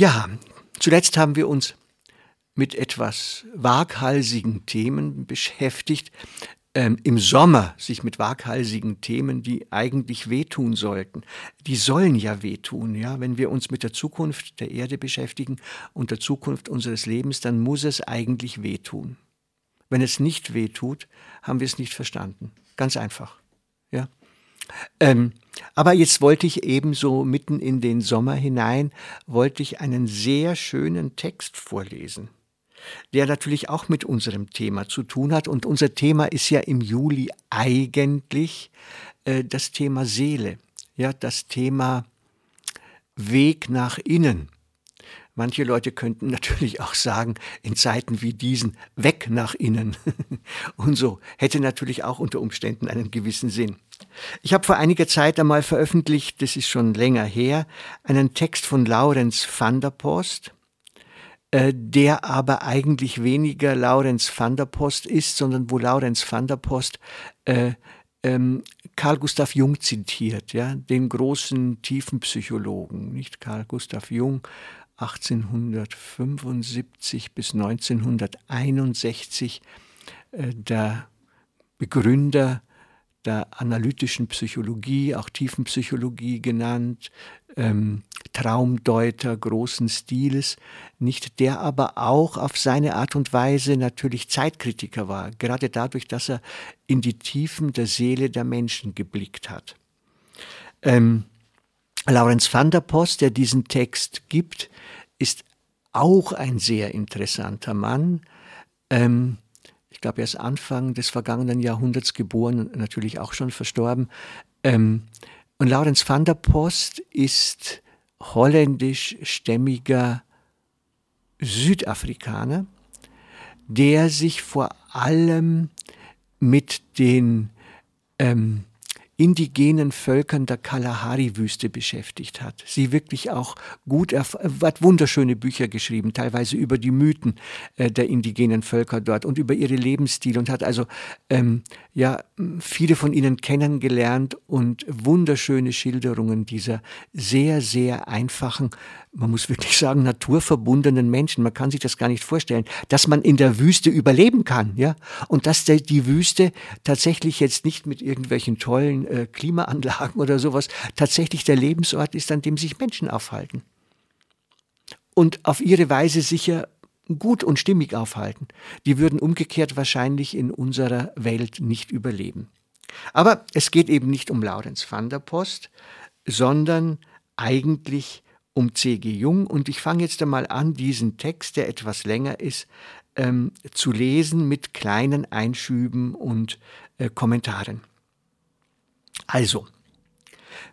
Ja, zuletzt haben wir uns mit etwas waghalsigen Themen beschäftigt. Ähm, Im Sommer sich mit waghalsigen Themen, die eigentlich wehtun sollten. Die sollen ja wehtun, ja. Wenn wir uns mit der Zukunft der Erde beschäftigen und der Zukunft unseres Lebens, dann muss es eigentlich wehtun. Wenn es nicht wehtut, haben wir es nicht verstanden. Ganz einfach, ja. Ähm, aber jetzt wollte ich ebenso mitten in den Sommer hinein, wollte ich einen sehr schönen Text vorlesen, der natürlich auch mit unserem Thema zu tun hat. Und unser Thema ist ja im Juli eigentlich äh, das Thema Seele, ja, das Thema Weg nach innen. Manche Leute könnten natürlich auch sagen, in Zeiten wie diesen, weg nach innen. Und so hätte natürlich auch unter Umständen einen gewissen Sinn. Ich habe vor einiger Zeit einmal veröffentlicht, das ist schon länger her, einen Text von Laurens van der Post, äh, der aber eigentlich weniger Laurens van der Post ist, sondern wo Laurens van der Post äh, ähm, Carl Gustav Jung zitiert, ja, den großen tiefen Psychologen, nicht Carl Gustav Jung, 1875 bis 1961 äh, der Begründer der analytischen Psychologie, auch Tiefenpsychologie genannt, ähm, Traumdeuter großen Stiles, nicht der aber auch auf seine Art und Weise natürlich Zeitkritiker war, gerade dadurch, dass er in die Tiefen der Seele der Menschen geblickt hat. Ähm, Laurens van der Post, der diesen Text gibt, ist auch ein sehr interessanter Mann. Ähm, ich glaube, er ist Anfang des vergangenen Jahrhunderts geboren, natürlich auch schon verstorben. Ähm, und Laurens van der Post ist holländischstämmiger Südafrikaner, der sich vor allem mit den ähm, indigenen Völkern der Kalahari-Wüste beschäftigt hat. Sie wirklich auch gut, hat wunderschöne Bücher geschrieben, teilweise über die Mythen äh, der indigenen Völker dort und über ihre Lebensstile und hat also ähm, ja viele von ihnen kennengelernt und wunderschöne Schilderungen dieser sehr, sehr einfachen, man muss wirklich sagen, naturverbundenen Menschen. Man kann sich das gar nicht vorstellen, dass man in der Wüste überleben kann, ja, und dass die Wüste tatsächlich jetzt nicht mit irgendwelchen tollen äh, Klimaanlagen oder sowas tatsächlich der Lebensort ist, an dem sich Menschen aufhalten. Und auf ihre Weise sicher gut und stimmig aufhalten. Die würden umgekehrt wahrscheinlich in unserer Welt nicht überleben. Aber es geht eben nicht um Laurens van der Post, sondern eigentlich um C.G. Jung. Und ich fange jetzt einmal an, diesen Text, der etwas länger ist, ähm, zu lesen mit kleinen Einschüben und äh, Kommentaren. Also,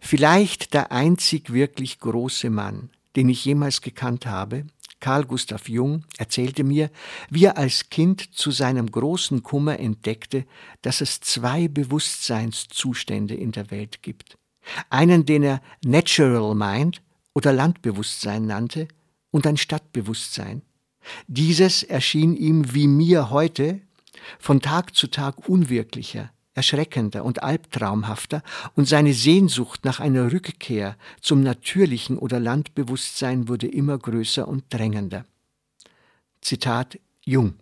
vielleicht der einzig wirklich große Mann, den ich jemals gekannt habe, Karl Gustav Jung, erzählte mir, wie er als Kind zu seinem großen Kummer entdeckte, dass es zwei Bewusstseinszustände in der Welt gibt. Einen, den er Natural Mind oder Landbewusstsein nannte, und ein Stadtbewusstsein. Dieses erschien ihm wie mir heute von Tag zu Tag unwirklicher, erschreckender und albtraumhafter und seine Sehnsucht nach einer Rückkehr zum natürlichen oder Landbewusstsein wurde immer größer und drängender. Zitat Jung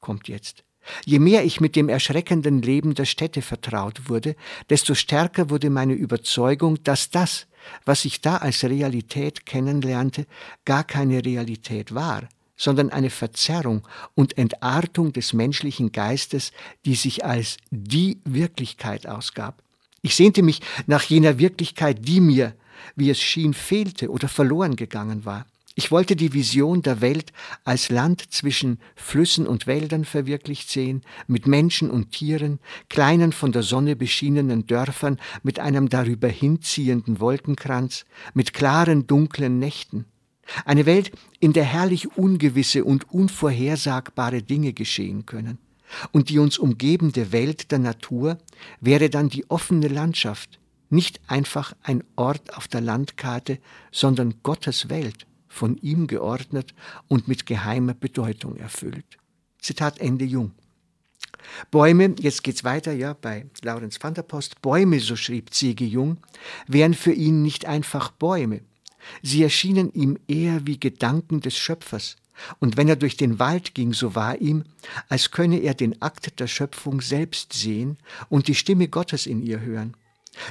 kommt jetzt. Je mehr ich mit dem erschreckenden Leben der Städte vertraut wurde, desto stärker wurde meine Überzeugung, dass das, was ich da als Realität kennenlernte, gar keine Realität war, sondern eine Verzerrung und Entartung des menschlichen Geistes, die sich als die Wirklichkeit ausgab. Ich sehnte mich nach jener Wirklichkeit, die mir, wie es schien, fehlte oder verloren gegangen war. Ich wollte die Vision der Welt als Land zwischen Flüssen und Wäldern verwirklicht sehen, mit Menschen und Tieren, kleinen von der Sonne beschienenen Dörfern mit einem darüber hinziehenden Wolkenkranz, mit klaren, dunklen Nächten. Eine Welt, in der herrlich ungewisse und unvorhersagbare Dinge geschehen können. Und die uns umgebende Welt der Natur wäre dann die offene Landschaft, nicht einfach ein Ort auf der Landkarte, sondern Gottes Welt von ihm geordnet und mit geheimer Bedeutung erfüllt. Zitat Ende Jung. Bäume, jetzt geht's weiter, ja, bei Laurens van der Post, Bäume, so schrieb C.G. Jung, wären für ihn nicht einfach Bäume. Sie erschienen ihm eher wie Gedanken des Schöpfers. Und wenn er durch den Wald ging, so war ihm, als könne er den Akt der Schöpfung selbst sehen und die Stimme Gottes in ihr hören.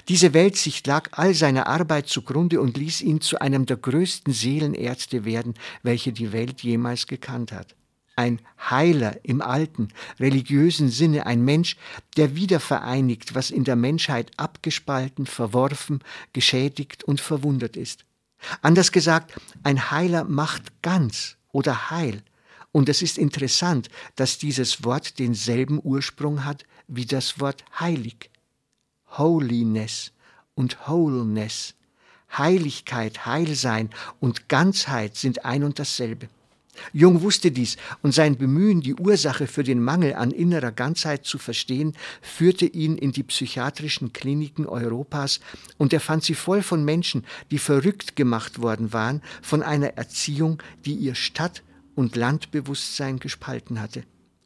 Diese Weltsicht lag all seiner Arbeit zugrunde und ließ ihn zu einem der größten Seelenärzte werden, welche die Welt jemals gekannt hat. Ein Heiler im alten, religiösen Sinne, ein Mensch, der wieder vereinigt, was in der Menschheit abgespalten, verworfen, geschädigt und verwundert ist. Anders gesagt, ein Heiler macht ganz oder heil. Und es ist interessant, dass dieses Wort denselben Ursprung hat wie das Wort heilig. Holiness und Wholeness. Heiligkeit, Heilsein und Ganzheit sind ein und dasselbe. Jung wusste dies, und sein Bemühen, die Ursache für den Mangel an innerer Ganzheit zu verstehen, führte ihn in die psychiatrischen Kliniken Europas, und er fand sie voll von Menschen, die verrückt gemacht worden waren von einer Erziehung, die ihr Stadt- und Landbewusstsein gespalten hatte.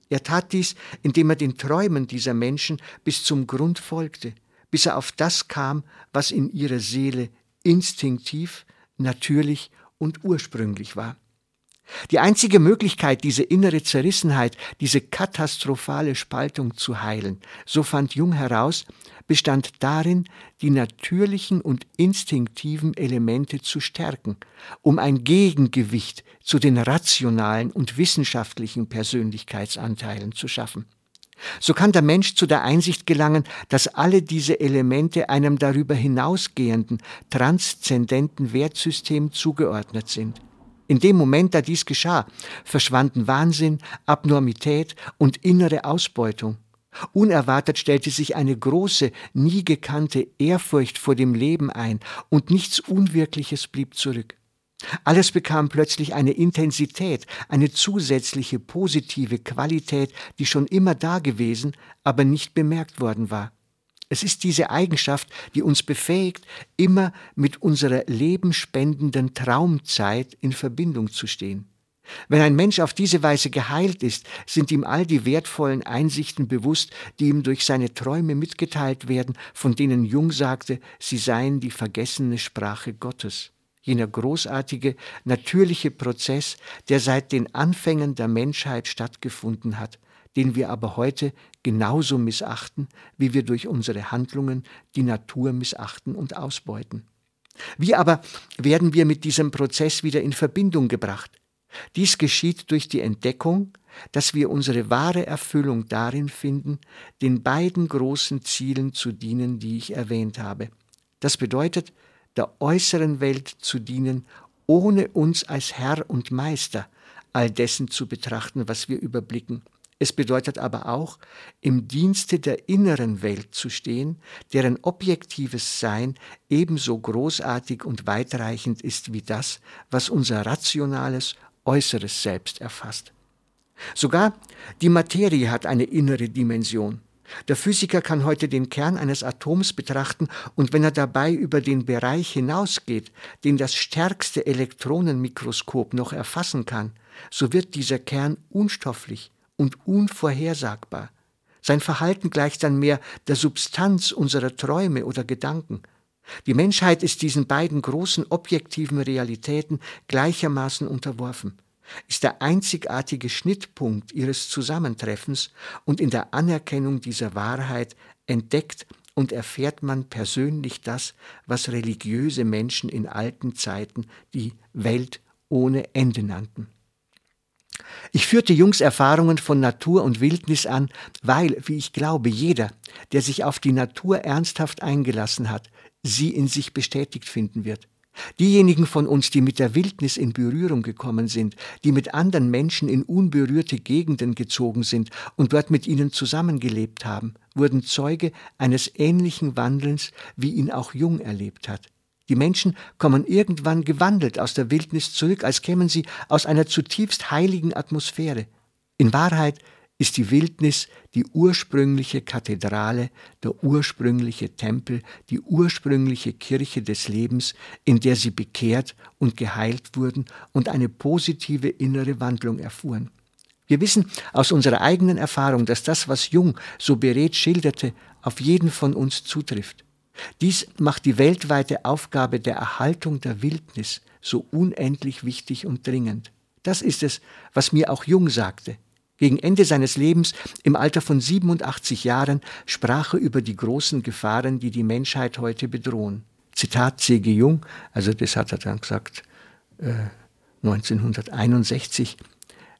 Er tat dies, indem er den Träumen dieser Menschen bis zum Grund folgte, bis er auf das kam, was in ihrer Seele instinktiv, natürlich und ursprünglich war. Die einzige Möglichkeit, diese innere Zerrissenheit, diese katastrophale Spaltung zu heilen, so fand Jung heraus, bestand darin, die natürlichen und instinktiven Elemente zu stärken, um ein Gegengewicht zu den rationalen und wissenschaftlichen Persönlichkeitsanteilen zu schaffen. So kann der Mensch zu der Einsicht gelangen, dass alle diese Elemente einem darüber hinausgehenden, transzendenten Wertsystem zugeordnet sind. In dem Moment, da dies geschah, verschwanden Wahnsinn, Abnormität und innere Ausbeutung. Unerwartet stellte sich eine große, nie gekannte Ehrfurcht vor dem Leben ein, und nichts Unwirkliches blieb zurück. Alles bekam plötzlich eine Intensität, eine zusätzliche positive Qualität, die schon immer da gewesen, aber nicht bemerkt worden war. Es ist diese Eigenschaft, die uns befähigt, immer mit unserer lebenspendenden Traumzeit in Verbindung zu stehen. Wenn ein Mensch auf diese Weise geheilt ist, sind ihm all die wertvollen Einsichten bewusst, die ihm durch seine Träume mitgeteilt werden, von denen Jung sagte, sie seien die vergessene Sprache Gottes jener großartige, natürliche Prozess, der seit den Anfängen der Menschheit stattgefunden hat, den wir aber heute genauso missachten, wie wir durch unsere Handlungen die Natur missachten und ausbeuten. Wie aber werden wir mit diesem Prozess wieder in Verbindung gebracht? Dies geschieht durch die Entdeckung, dass wir unsere wahre Erfüllung darin finden, den beiden großen Zielen zu dienen, die ich erwähnt habe. Das bedeutet, der äußeren Welt zu dienen, ohne uns als Herr und Meister all dessen zu betrachten, was wir überblicken. Es bedeutet aber auch, im Dienste der inneren Welt zu stehen, deren objektives Sein ebenso großartig und weitreichend ist wie das, was unser rationales, äußeres Selbst erfasst. Sogar die Materie hat eine innere Dimension. Der Physiker kann heute den Kern eines Atoms betrachten und wenn er dabei über den Bereich hinausgeht, den das stärkste Elektronenmikroskop noch erfassen kann, so wird dieser Kern unstofflich und unvorhersagbar. Sein Verhalten gleicht dann mehr der Substanz unserer Träume oder Gedanken. Die Menschheit ist diesen beiden großen objektiven Realitäten gleichermaßen unterworfen ist der einzigartige Schnittpunkt ihres Zusammentreffens und in der Anerkennung dieser Wahrheit entdeckt und erfährt man persönlich das, was religiöse Menschen in alten Zeiten die Welt ohne Ende nannten. Ich führte Jungs Erfahrungen von Natur und Wildnis an, weil, wie ich glaube, jeder, der sich auf die Natur ernsthaft eingelassen hat, sie in sich bestätigt finden wird. Diejenigen von uns, die mit der Wildnis in Berührung gekommen sind, die mit anderen Menschen in unberührte Gegenden gezogen sind und dort mit ihnen zusammengelebt haben, wurden Zeuge eines ähnlichen Wandelns, wie ihn auch Jung erlebt hat. Die Menschen kommen irgendwann gewandelt aus der Wildnis zurück, als kämen sie aus einer zutiefst heiligen Atmosphäre. In Wahrheit ist die Wildnis die ursprüngliche Kathedrale, der ursprüngliche Tempel, die ursprüngliche Kirche des Lebens, in der sie bekehrt und geheilt wurden und eine positive innere Wandlung erfuhren. Wir wissen aus unserer eigenen Erfahrung, dass das, was Jung so beredt schilderte, auf jeden von uns zutrifft. Dies macht die weltweite Aufgabe der Erhaltung der Wildnis so unendlich wichtig und dringend. Das ist es, was mir auch Jung sagte. Gegen Ende seines Lebens, im Alter von 87 Jahren, sprach er über die großen Gefahren, die die Menschheit heute bedrohen. Zitat C.G. Jung, also das hat er dann gesagt, äh, 1961,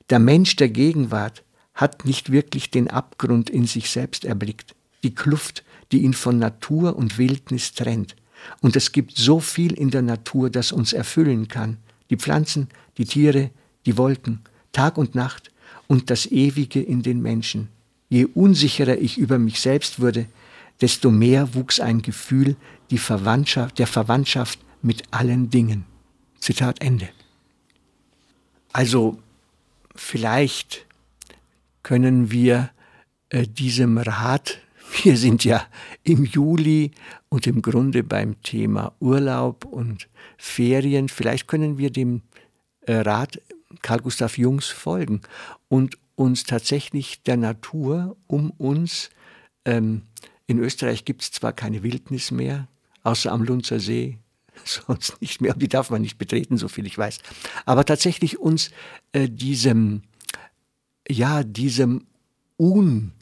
der Mensch der Gegenwart hat nicht wirklich den Abgrund in sich selbst erblickt, die Kluft, die ihn von Natur und Wildnis trennt. Und es gibt so viel in der Natur, das uns erfüllen kann. Die Pflanzen, die Tiere, die Wolken, Tag und Nacht, und das Ewige in den Menschen. Je unsicherer ich über mich selbst wurde, desto mehr wuchs ein Gefühl die Verwandtschaft, der Verwandtschaft mit allen Dingen. Zitat Ende. Also vielleicht können wir äh, diesem Rat, wir sind ja im Juli und im Grunde beim Thema Urlaub und Ferien, vielleicht können wir dem äh, Rat Karl Gustav Jungs folgen und uns tatsächlich der Natur um uns, ähm, in Österreich gibt es zwar keine Wildnis mehr, außer am Lunzer See, sonst nicht mehr, die darf man nicht betreten, so viel ich weiß, aber tatsächlich uns äh, diesem, ja, diesem Un,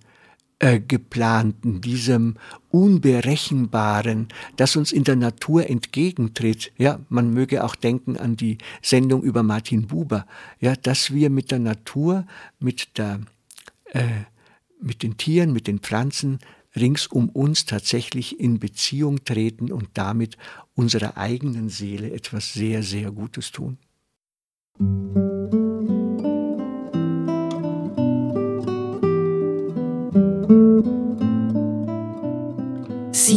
äh, geplanten, diesem Unberechenbaren, das uns in der Natur entgegentritt. Ja, man möge auch denken an die Sendung über Martin Buber, ja, dass wir mit der Natur, mit der, äh, mit den Tieren, mit den Pflanzen rings um uns tatsächlich in Beziehung treten und damit unserer eigenen Seele etwas sehr, sehr Gutes tun.